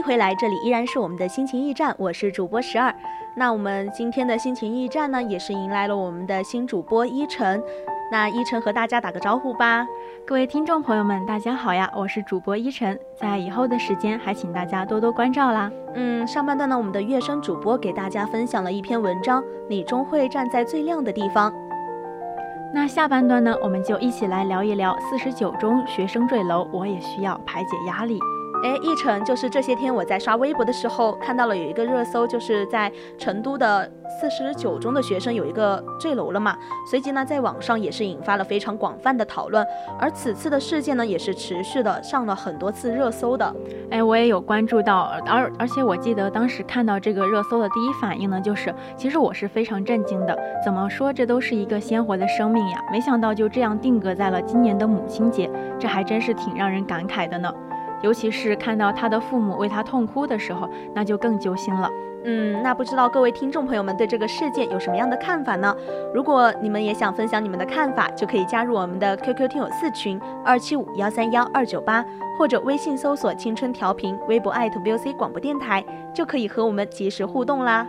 迎回来，这里依然是我们的心情驿站，我是主播十二。那我们今天的心情驿站呢，也是迎来了我们的新主播依晨。那依晨和大家打个招呼吧。各位听众朋友们，大家好呀，我是主播依晨。在以后的时间，还请大家多多关照啦。嗯，上半段呢，我们的乐声主播给大家分享了一篇文章，你终会站在最亮的地方。那下半段呢，我们就一起来聊一聊四十九中学生坠楼，我也需要排解压力。哎，一成就是这些天我在刷微博的时候看到了有一个热搜，就是在成都的四十九中的学生有一个坠楼了嘛。随即呢，在网上也是引发了非常广泛的讨论。而此次的事件呢，也是持续的上了很多次热搜的。哎，我也有关注到，而而且我记得当时看到这个热搜的第一反应呢，就是其实我是非常震惊的。怎么说，这都是一个鲜活的生命呀，没想到就这样定格在了今年的母亲节，这还真是挺让人感慨的呢。尤其是看到他的父母为他痛哭的时候，那就更揪心了。嗯，那不知道各位听众朋友们对这个事件有什么样的看法呢？如果你们也想分享你们的看法，就可以加入我们的 QQ 听友四群二七五幺三幺二九八，或者微信搜索“青春调频”，微博艾特 VOC 广播电台，就可以和我们及时互动啦。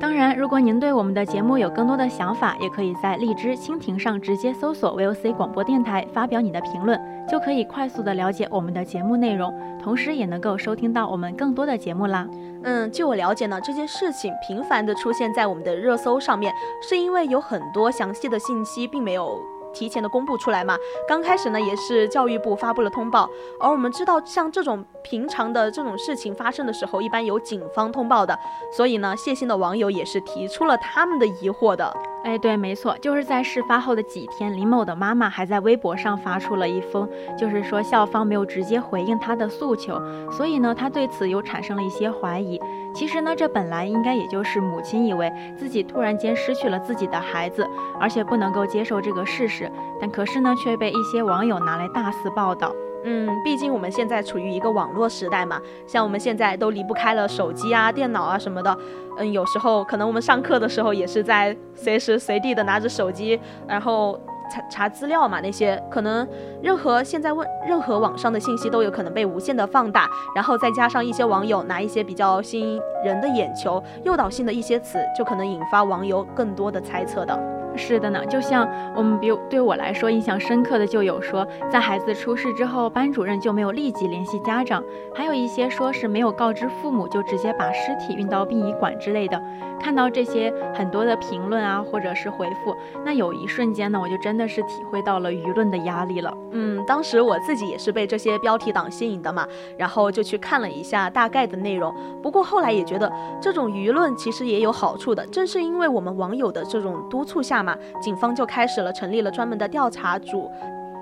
当然，如果您对我们的节目有更多的想法，也可以在荔枝蜻蜓上直接搜索 VOC 广播电台，发表你的评论，就可以快速的了解我们的节目内容，同时也能够收听到我们更多的节目啦。嗯，据我了解呢，这件事情频繁的出现在我们的热搜上面，是因为有很多详细的信息并没有。提前的公布出来嘛？刚开始呢，也是教育部发布了通报，而我们知道，像这种平常的这种事情发生的时候，一般由警方通报的，所以呢，谢姓的网友也是提出了他们的疑惑的。哎，对，没错，就是在事发后的几天，林某的妈妈还在微博上发出了一封，就是说校方没有直接回应她的诉求，所以呢，她对此又产生了一些怀疑。其实呢，这本来应该也就是母亲以为自己突然间失去了自己的孩子，而且不能够接受这个事实，但可是呢，却被一些网友拿来大肆报道。嗯，毕竟我们现在处于一个网络时代嘛，像我们现在都离不开了手机啊、电脑啊什么的。嗯，有时候可能我们上课的时候也是在随时随地的拿着手机，然后查查资料嘛。那些可能任何现在问任何网上的信息都有可能被无限的放大，然后再加上一些网友拿一些比较吸引人的眼球、诱导性的一些词，就可能引发网友更多的猜测的。是的呢，就像我们比如对我来说印象深刻的就有说，在孩子出事之后，班主任就没有立即联系家长，还有一些说是没有告知父母就直接把尸体运到殡仪馆之类的。看到这些很多的评论啊，或者是回复，那有一瞬间呢，我就真的是体会到了舆论的压力了。嗯，当时我自己也是被这些标题党吸引的嘛，然后就去看了一下大概的内容。不过后来也觉得这种舆论其实也有好处的，正是因为我们网友的这种督促下。嘛，警方就开始了成立了专门的调查组，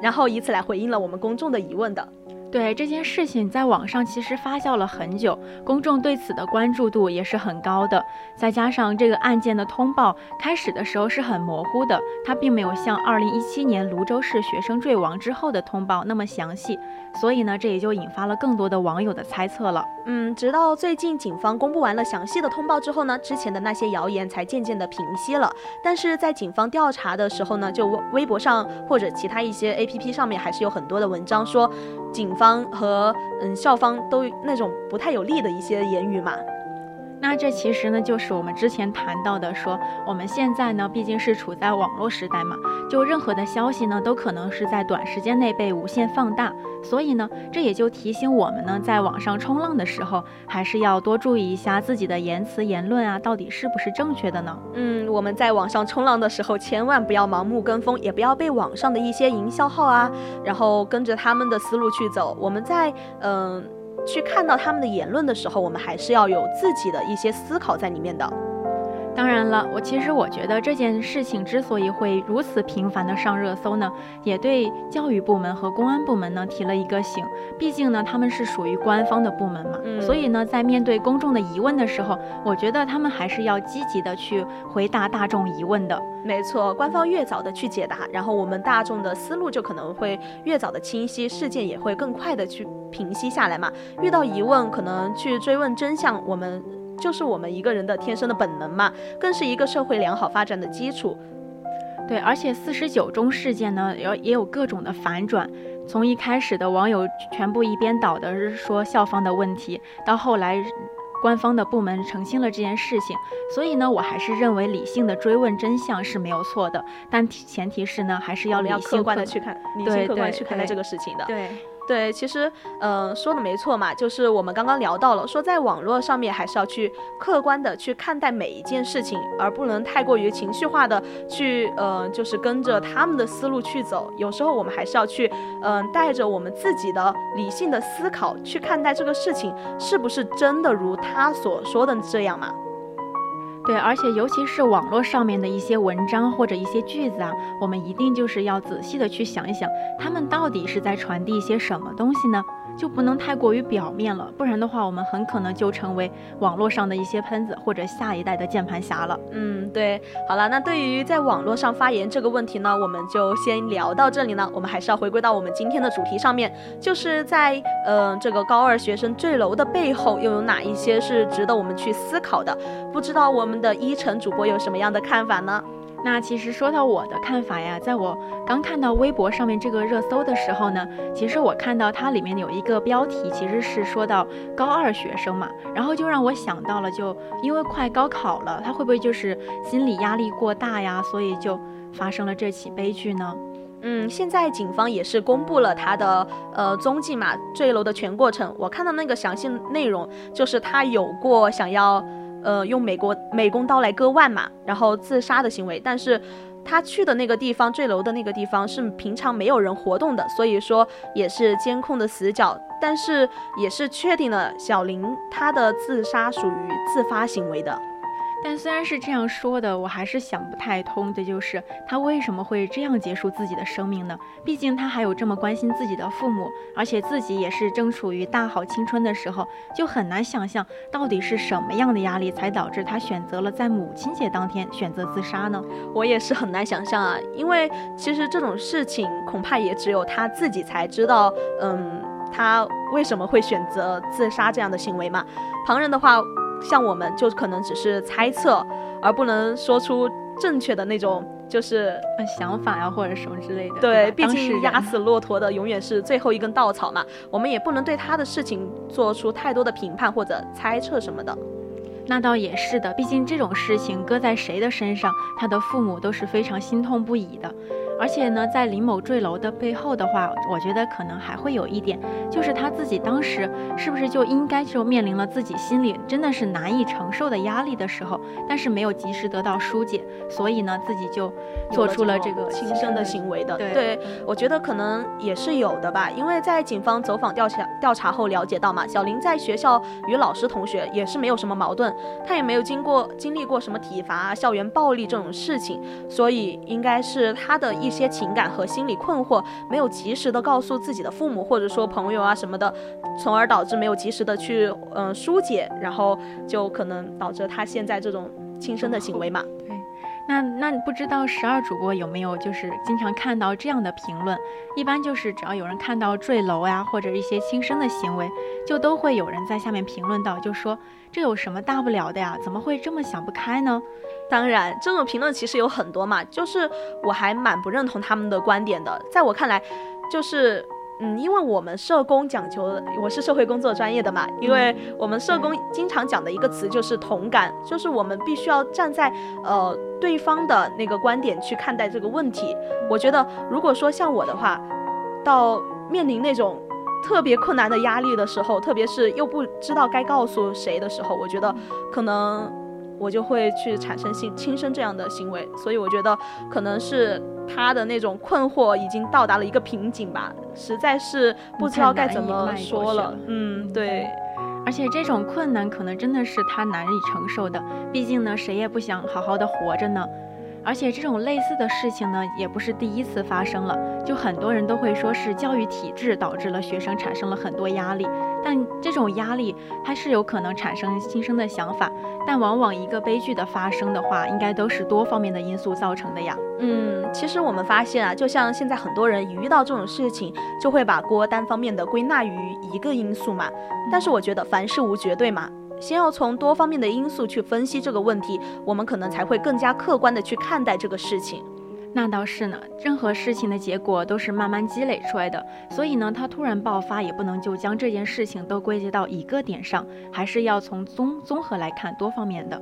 然后以此来回应了我们公众的疑问的。对这件事情，在网上其实发酵了很久，公众对此的关注度也是很高的。再加上这个案件的通报开始的时候是很模糊的，它并没有像2017年泸州市学生坠亡之后的通报那么详细，所以呢，这也就引发了更多的网友的猜测了。嗯，直到最近警方公布完了详细的通报之后呢，之前的那些谣言才渐渐的平息了。但是在警方调查的时候呢，就微博上或者其他一些 APP 上面还是有很多的文章说警。方和嗯校方都那种不太有利的一些言语嘛，那这其实呢，就是我们之前谈到的，说我们现在呢，毕竟是处在网络时代嘛，就任何的消息呢，都可能是在短时间内被无限放大，所以呢，这也就提醒我们呢，在网上冲浪的时候，还是要多注意一下自己的言辞言论啊，到底是不是正确的呢？嗯，我们在网上冲浪的时候，千万不要盲目跟风，也不要被网上的一些营销号啊，然后跟着他们的思路去走。我们在嗯。去看到他们的言论的时候，我们还是要有自己的一些思考在里面的。当然了，我其实我觉得这件事情之所以会如此频繁的上热搜呢，也对教育部门和公安部门呢提了一个醒。毕竟呢，他们是属于官方的部门嘛，嗯所以呢，在面对公众的疑问的时候，我觉得他们还是要积极的去回答大众疑问的。没错，官方越早的去解答，然后我们大众的思路就可能会越早的清晰，事件也会更快的去平息下来嘛。遇到疑问，可能去追问真相，我们就是我们一个人的天生的本能嘛，更是一个社会良好发展的基础。对，而且四十九中事件呢，也也有各种的反转。从一开始的网友全部一边倒的是说校方的问题，到后来官方的部门澄清了这件事情。所以呢，我还是认为理性的追问真相是没有错的，但前提是呢，还是要理性要客观的去看，理性客观去看待这个事情的。对。对，对其实，嗯、说的没错嘛，就是我们刚刚聊到了，说在网络上面还是要去客观的去看待每一件事情，而不能太过于情绪化的去，呃，就是跟着他们的思路去走。有时候我们还是要去，嗯、带着我们自己的理性的思考去看待这个事情，是不是真的如他所说的这样嘛？对，而且尤其是网络上面的一些文章或者一些句子啊，我们一定就是要仔细的去想一想，他们到底是在传递一些什么东西呢？就不能太过于表面了，不然的话，我们很可能就成为网络上的一些喷子或者下一代的键盘侠了。嗯，对，好了，那对于在网络上发言这个问题呢，我们就先聊到这里呢。我们还是要回归到我们今天的主题上面，就是在嗯、这个高二学生坠楼的背后，又有哪一些是值得我们去思考的？不知道我们的依晨主播有什么样的看法呢？那其实说到我的看法呀，在我刚看到微博上面这个热搜的时候呢，其实我看到它里面有一个标题，其实是说到高二学生嘛，然后就让我想到了，就因为快高考了，他会不会就是心理压力过大呀，所以就发生了这起悲剧呢？嗯，现在警方也是公布了他的呃踪迹嘛，坠楼的全过程。我看到那个详细内容，就是他有过想要呃用美国美工刀来割腕嘛，然后自杀的行为，但是。他去的那个地方，坠楼的那个地方是平常没有人活动的，所以说也是监控的死角，但是也是确定了小林他的自杀属于自发行为的。但虽然是这样说的，我还是想不太通的，就是他为什么会这样结束自己的生命呢？毕竟他还有这么关心自己的父母，而且自己也是正处于大好青春的时候，就很难想象到底是什么样的压力才导致他选择了在母亲节当天选择自杀呢？我也是很难想象啊，因为其实这种事情恐怕也只有他自己才知道，嗯，他为什么会选择自杀这样的行为嘛。旁人的话，像我们就可能只是猜测，而不能说出正确的那种，就是呃，想法呀、或者什么之类的。对，毕竟压死骆驼的永远是最后一根稻草嘛，我们也不能对他的事情做出太多的评判或者猜测什么的。那倒也是的，毕竟这种事情搁在谁的身上，他的父母都是非常心痛不已的。而且呢，在林某坠楼的背后的话，我觉得可能还会有一点，就是他自己当时是不是就应该就面临了自己心里真的是难以承受的压力的时候，但是没有及时得到疏解，所以呢，自己就做出了这个轻生的行为的。对我觉得可能也是有的吧，因为在警方走访调查调查后了解到嘛，小林在学校与老师同学也是没有什么矛盾，他也没有经过经历过什么体罚啊、校园暴力这种事情，所以应该是他的一一些情感和心理困惑没有及时的告诉自己的父母或者说朋友啊什么的，从而导致没有及时的去嗯、疏解，然后就可能导致他现在这种轻生的行为嘛。那那不知道十二主播有没有就是经常看到这样的评论？一般就是只要有人看到坠楼呀，或者一些轻生的行为，就都会有人在下面评论到，就说这有什么大不了的呀？怎么会这么想不开呢？当然，这种评论其实有很多嘛，就是我还蛮不认同他们的观点的。在我看来，就是嗯，因为我们社工讲求，我是社会工作专业的嘛，因为我们社工经常讲的一个词就是同感，就是我们必须要站在呃对方的那个观点去看待这个问题。我觉得，如果说像我的话，到面临那种特别困难的压力的时候，特别是又不知道该告诉谁的时候，我觉得可能我就会去产生性轻生这样的行为。所以我觉得可能是他的那种困惑已经到达了一个瓶颈吧，实在是不知道该怎么说了。嗯，对。而且这种困难可能真的是他难以承受的，毕竟呢，谁也不想好好的活着呢。而且这种类似的事情呢，也不是第一次发生了。就很多人都会说是教育体制导致了学生产生了很多压力，但这种压力还是有可能产生新生的想法，但往往一个悲剧的发生的话，应该都是多方面的因素造成的呀。嗯，其实我们发现啊，就像现在很多人一遇到这种事情，就会把锅单方面的归纳于一个因素嘛。但是我觉得凡事无绝对嘛。先要从多方面的因素去分析这个问题，我们可能才会更加客观的去看待这个事情。那倒是呢，任何事情的结果都是慢慢积累出来的，所以呢，它突然爆发也不能就将这件事情都归结到一个点上，还是要从综综合来看多方面的。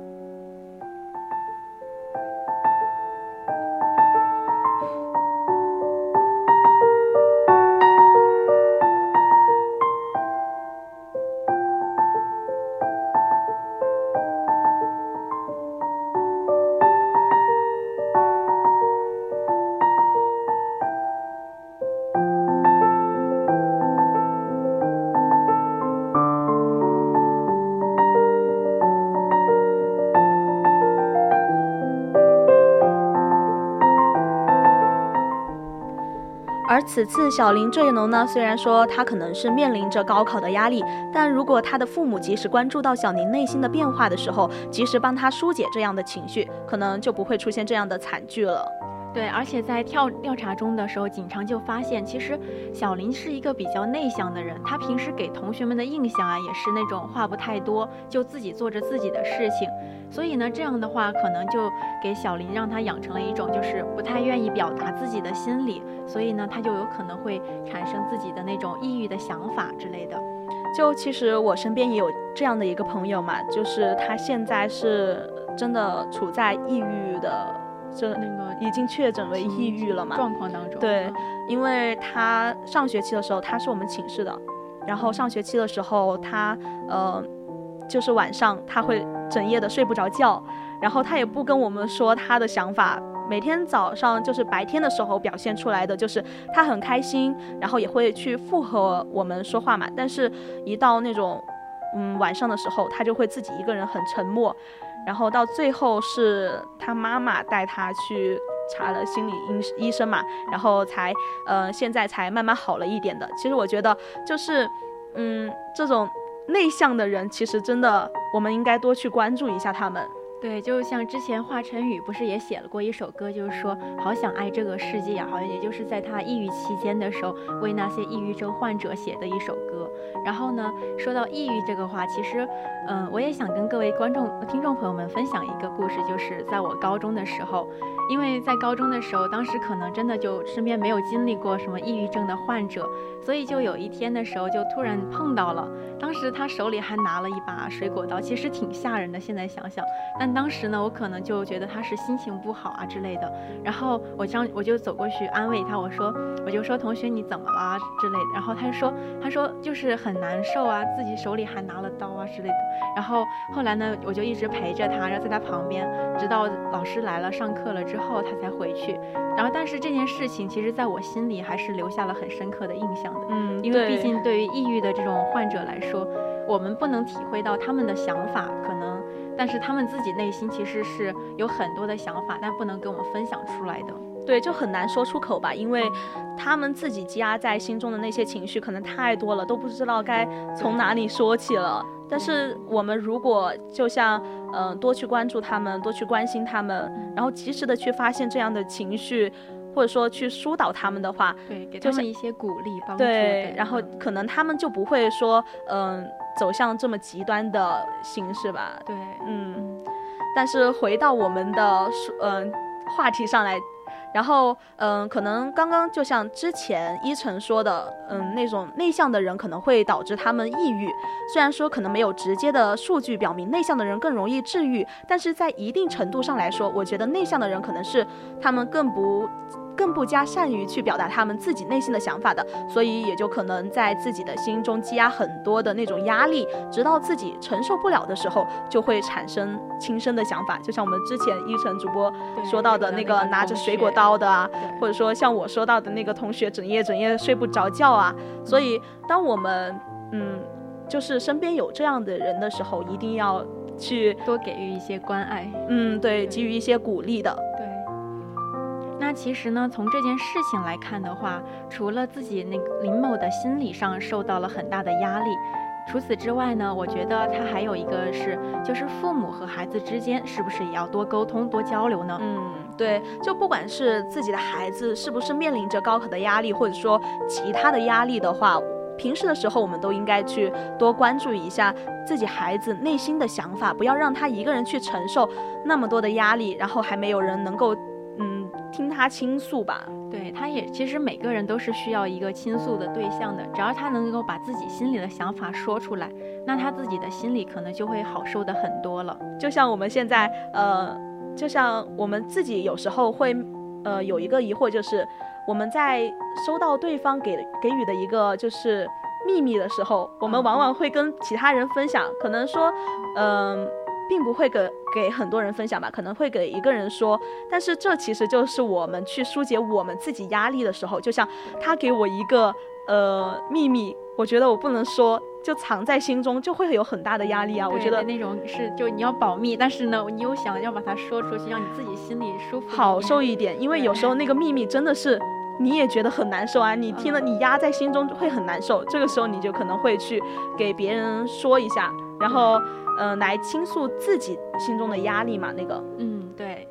此次小林坠楼呢，虽然说他可能是面临着高考的压力，但如果他的父母及时关注到小林内心的变化的时候，及时帮他疏解这样的情绪，可能就不会出现这样的惨剧了。对，而且在调调查中的时候，警察就发现，其实小林是一个比较内向的人，他平时给同学们的印象啊，也是那种话不太多，就自己做着自己的事情。所以呢，这样的话，可能就给小林让他养成了一种就是不太愿意表达自己的心理，所以呢，他就有可能会产生自己的那种抑郁的想法之类的。就其实我身边也有这样的一个朋友嘛，就是他现在是真的处在抑郁的。就那个已经确诊为抑郁了嘛？状况当中，对，因为他上学期的时候他是我们寝室的，然后上学期的时候他呃，就是晚上他会整夜的睡不着觉，然后他也不跟我们说他的想法，每天早上就是白天的时候表现出来的就是他很开心，然后也会去附和我们说话嘛，但是一到那种嗯晚上的时候，他就会自己一个人很沉默。然后到最后是他妈妈带他去查了心理医医生嘛，然后才呃现在才慢慢好了一点的。其实我觉得就是嗯这种内向的人，其实真的我们应该多去关注一下他们。对，就像之前华晨宇不是也写了过一首歌，就是说好想爱这个世界啊，好像也就是在他抑郁期间的时候，为那些抑郁症患者写的一首歌。然后呢，说到抑郁这个话，其实，嗯，我也想跟各位观众、听众朋友们分享一个故事，就是在我高中的时候，因为在高中的时候，当时可能真的就身边没有经历过什么抑郁症的患者，所以就有一天的时候就突然碰到了，当时他手里还拿了一把水果刀，其实挺吓人的。现在想想，但当时呢，我可能就觉得他是心情不好啊之类的，然后我将我就走过去安慰他，我说我就说同学你怎么了之类的，然后他就说他说就是很难受啊，自己手里还拿了刀啊之类的，然后后来呢，我就一直陪着他，然后在他旁边，直到老师来了上课了之后他才回去，然后但是这件事情其实在我心里还是留下了很深刻的印象的，嗯，因为毕竟对于抑郁的这种患者来说，我们不能体会到他们的想法，可能。但是他们自己内心其实是有很多的想法，但不能跟我们分享出来的。对，就很难说出口吧，因为他们自己积压在心中的那些情绪可能太多了，都不知道该从哪里说起了。但是我们如果就像嗯多去关注他们，多去关心他们，然后及时的去发现这样的情绪，或者说去疏导他们的话，对，给他们一些鼓励帮助。对，然后可能他们就不会说嗯。走向这么极端的形式吧，对，嗯，但是回到我们的嗯话题上来，然后，嗯，可能刚刚就像之前依晨说的，嗯，那种内向的人可能会导致他们抑郁。虽然说可能没有直接的数据表明内向的人更容易治愈，但是在一定程度上来说，我觉得内向的人可能是他们更不。更不加善于去表达他们自己内心的想法的，所以也就可能在自己的心中积压很多的那种压力，直到自己承受不了的时候，就会产生轻生的想法。就像我们之前一晨主播说到的那个拿着水果刀的啊，或者说像我说到的那个同学整夜整夜睡不着觉啊。所以，当我们嗯，就是身边有这样的人的时候，一定要去多给予一些关爱，嗯，对，给予一些鼓励的。那其实呢，从这件事情来看的话，除了自己那林某的心理上受到了很大的压力，除此之外呢，我觉得他还有一个是，就是父母和孩子之间是不是也要多沟通、多交流呢？嗯，对，就不管是自己的孩子是不是面临着高考的压力，或者说其他的压力的话，平时的时候我们都应该去多关注一下自己孩子内心的想法，不要让他一个人去承受那么多的压力，然后还没有人能够。嗯听他倾诉吧，对他也其实每个人都是需要一个倾诉的对象的，只要他能够把自己心里的想法说出来，那他自己的心里可能就会好受的很多了。就像我们现在，呃，就像我们自己有时候会，呃，有一个疑惑，就是我们在收到对方给给予的一个就是秘密的时候，我们往往会跟其他人分享，可能说，嗯。并不会给给很多人分享吧，可能会给一个人说，但是这其实就是我们去疏解我们自己压力的时候，就像他给我一个呃秘密，我觉得我不能说，就藏在心中，就会有很大的压力啊。我觉得那种是就你要保密，但是呢，你又想要把它说出去，让你自己心里舒服好受一点，因为有时候那个秘密真的是你也觉得很难受啊，你听了你压在心中会很难受，这个时候你就可能会去给别人说一下，然后。嗯，来倾诉自己心中的压力嘛？那个，嗯，对。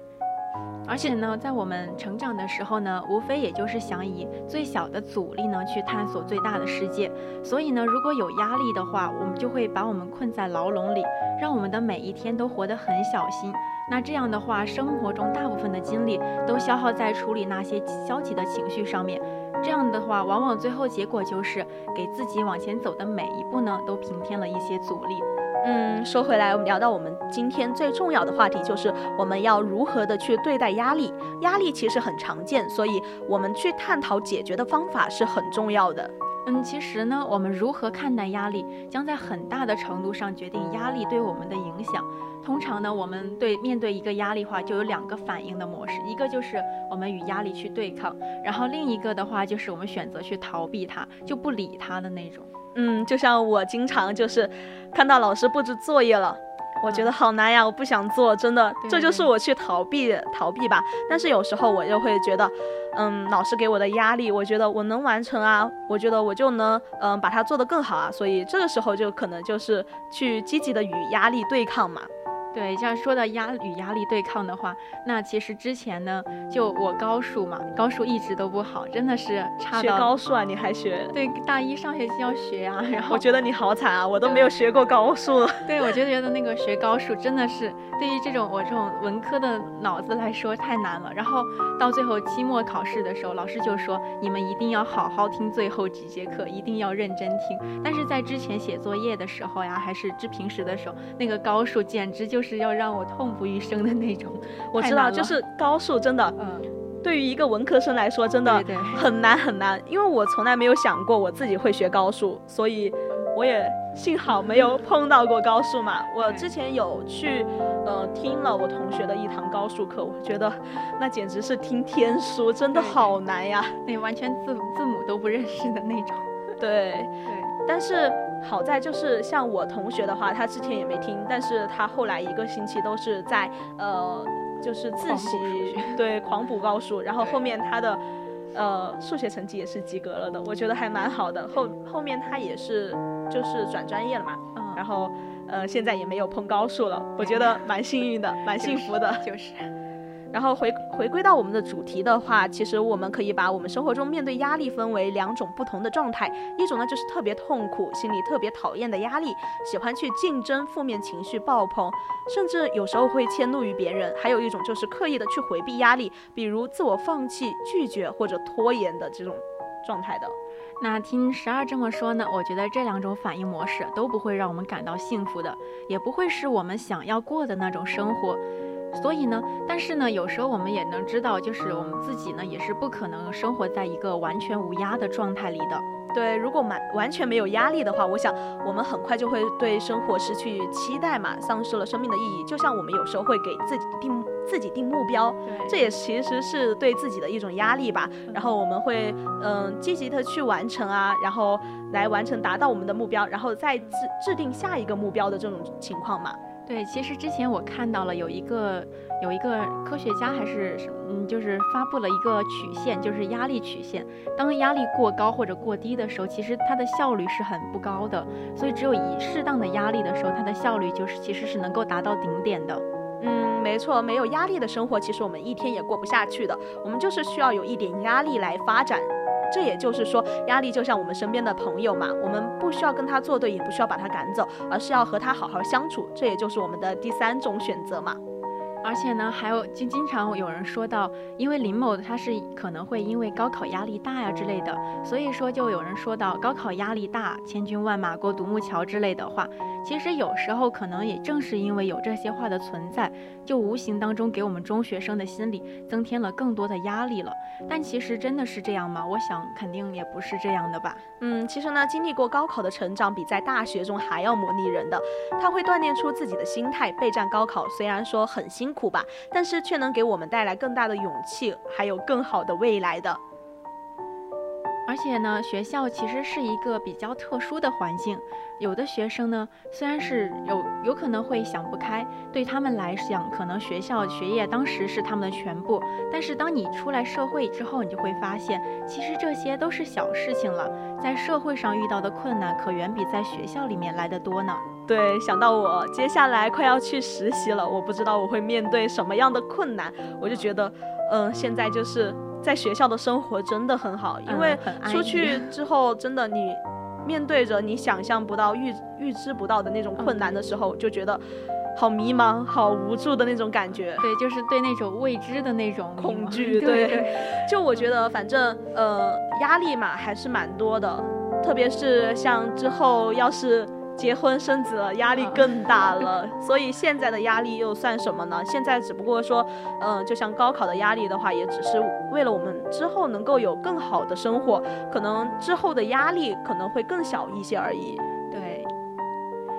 而且呢，在我们成长的时候呢，无非也就是想以最小的阻力呢去探索最大的世界。所以呢，如果有压力的话，我们就会把我们困在牢笼里，让我们的每一天都活得很小心。那这样的话，生活中大部分的精力都消耗在处理那些消极的情绪上面。这样的话，往往最后结果就是给自己往前走的每一步呢，都平添了一些阻力。嗯，说回来，我们聊到我们今天最重要的话题，就是我们要如何的去对待压力。压力其实很常见，所以我们去探讨解决的方法是很重要的。嗯，其实呢，我们如何看待压力，将在很大的程度上决定压力对我们的影响。通常呢，我们对面对一个压力话，就有两个反应的模式，一个就是我们与压力去对抗，然后另一个的话就是我们选择去逃避它，就不理它的那种。嗯，就像我经常就是看到老师布置作业了，我觉得好难呀，我不想做，真的，这就是我去逃避逃避吧。但是有时候我又会觉得，嗯，老师给我的压力，我觉得我能完成啊，我觉得我就能嗯把它做得更好啊，所以这个时候就可能就是去积极的与压力对抗嘛。对，像说到压与压力对抗的话，那其实之前呢，就我高数嘛，高数一直都不好，真的是差学高数啊，你还学？对，大一上学期要学啊，然后我觉得你好惨啊，我都没有学过高数。对，我就觉得那个学高数真的是对于这种我这种文科的脑子来说太难了。然后到最后期末考试的时候，老师就说你们一定要好好听最后几节课，一定要认真听。但是在之前写作业的时候呀，还是之平时的时候，那个高数简直就是。是要让我痛不欲生的那种，我知道，就是高数真的，嗯，对于一个文科生来说，真的很难很难。因为我从来没有想过我自己会学高数，所以我也幸好没有碰到过高数嘛。我之前有去，呃，听了我同学的一堂高数课，我觉得那简直是听天书，真的好难呀，那完全字字母都不认识的那种。对对，但是。好在就是像我同学的话，他之前也没听，但是他后来一个星期都是在呃，就是自习，对，狂补高数，然后后面他的呃数学成绩也是及格了的，我觉得还蛮好的。后后面他也是就是转专业了嘛，嗯，然后呃现在也没有碰高数了，我觉得蛮幸运的，蛮幸福的，就是。然后回回归到我们的主题的话，其实我们可以把我们生活中面对压力分为两种不同的状态，一种呢就是特别痛苦、心里特别讨厌的压力，喜欢去竞争、负面情绪爆棚，甚至有时候会迁怒于别人；还有一种就是刻意的去回避压力，比如自我放弃、拒绝或者拖延的这种状态的。那听十二这么说呢，我觉得这两种反应模式都不会让我们感到幸福的，也不会是我们想要过的那种生活。所以呢，但是呢，有时候我们也能知道，就是我们自己呢，也是不可能生活在一个完全无压的状态里的。对，如果满完全没有压力的话，我想我们很快就会对生活失去期待嘛，丧失了生命的意义。就像我们有时候会给自己定自己定目标，对这也其实是对自己的一种压力吧。然后我们会嗯、积极的去完成啊，然后来完成达到我们的目标，然后再制制定下一个目标的这种情况嘛。对，其实之前我看到了有一个有一个科学家还是什么嗯，就是发布了一个曲线，就是压力曲线。当压力过高或者过低的时候，其实它的效率是很不高的。所以只有以适当的压力的时候，它的效率就是其实是能够达到顶点的。嗯，没错，没有压力的生活，其实我们一天也过不下去的。我们就是需要有一点压力来发展。这也就是说，压力就像我们身边的朋友嘛，我们不需要跟他作对，也不需要把他赶走，而是要和他好好相处。这也就是我们的第三种选择嘛。而且呢，还有就经常有人说到，因为林某他是可能会因为高考压力大呀之类的，所以说就有人说到高考压力大，千军万马过独木桥之类的话。其实有时候可能也正是因为有这些话的存在，就无形当中给我们中学生的心理增添了更多的压力了。但其实真的是这样吗？我想肯定也不是这样的吧。嗯，其实呢，经历过高考的成长比在大学中还要磨砺人的，他会锻炼出自己的心态。备战高考虽然说很辛苦吧，但是却能给我们带来更大的勇气，还有更好的未来的。而且呢，学校其实是一个比较特殊的环境。有的学生呢，虽然是有有可能会想不开，对他们来讲，可能学校学业当时是他们的全部。但是当你出来社会之后，你就会发现，其实这些都是小事情了。在社会上遇到的困难，可远比在学校里面来的多呢。对，想到我接下来快要去实习了，我不知道我会面对什么样的困难，我就觉得，嗯、现在就是在学校的生活真的很好，因为出去之后，真的你面对着你想象不到、预预知不到的那种困难的时候，就觉得好迷茫、好无助的那种感觉。对，就是对那种未知的那种恐惧，对对，就我觉得反正呃压力嘛还是蛮多的，特别是像之后要是结婚生子了，压力啊更大了。所以现在的压力又算什么呢？现在只不过说，嗯、就像高考的压力的话，也只是为了我们之后能够有更好的生活，可能之后的压力可能会更小一些而已。对，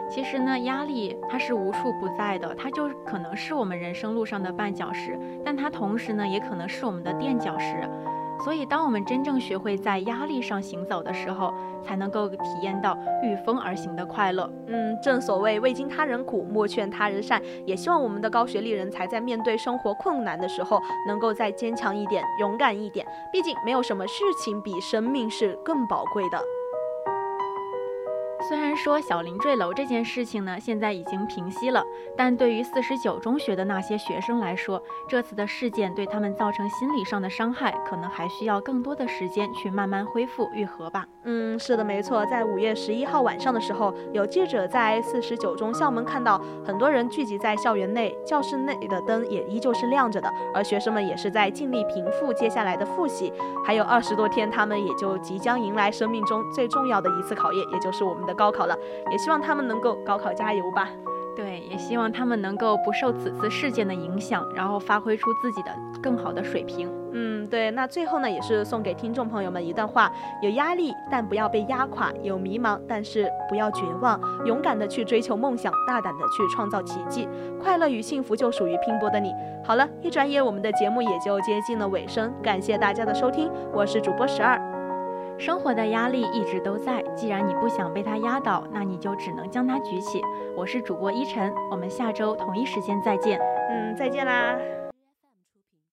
其实呢，压力它是无处不在的，它就可能是我们人生路上的绊脚石，但它同时呢，也可能是我们的垫脚石。所以，当我们真正学会在压力上行走的时候，才能够体验到御风而行的快乐。嗯，正所谓未经他人苦，莫劝他人善。也希望我们的高学历人才在面对生活困难的时候，能够再坚强一点，勇敢一点。毕竟没有什么事情比生命是更宝贵的。虽然说小林坠楼这件事情呢，现在已经平息了，但对于四十九中学的那些学生来说，这次的事件对他们造成心理上的伤害，可能还需要更多的时间去慢慢恢复愈合吧。嗯，是的，没错。在五月十一号晚上的时候，有记者在四十九中校门看到很多人聚集在校园内，教室内的灯也依旧是亮着的，而学生们也是在尽力平复接下来的复习。还有二十多天，他们也就即将迎来生命中最重要的一次考验，也就是我们的高考了。也希望他们能够高考加油吧。对，也希望他们能够不受此次事件的影响，然后发挥出自己的更好的水平。嗯，对。那最后呢，也是送给听众朋友们一段话：有压力，但不要被压垮；有迷茫，但是不要绝望。勇敢的去追求梦想，大胆的去创造奇迹。快乐与幸福就属于拼搏的你。好了，一转眼我们的节目也就接近了尾声，感谢大家的收听，我是主播十二。生活的压力一直都在，既然你不想被它压倒，那你就只能将它举起。我是主播依晨，我们下周同一时间再见。嗯，再见啦。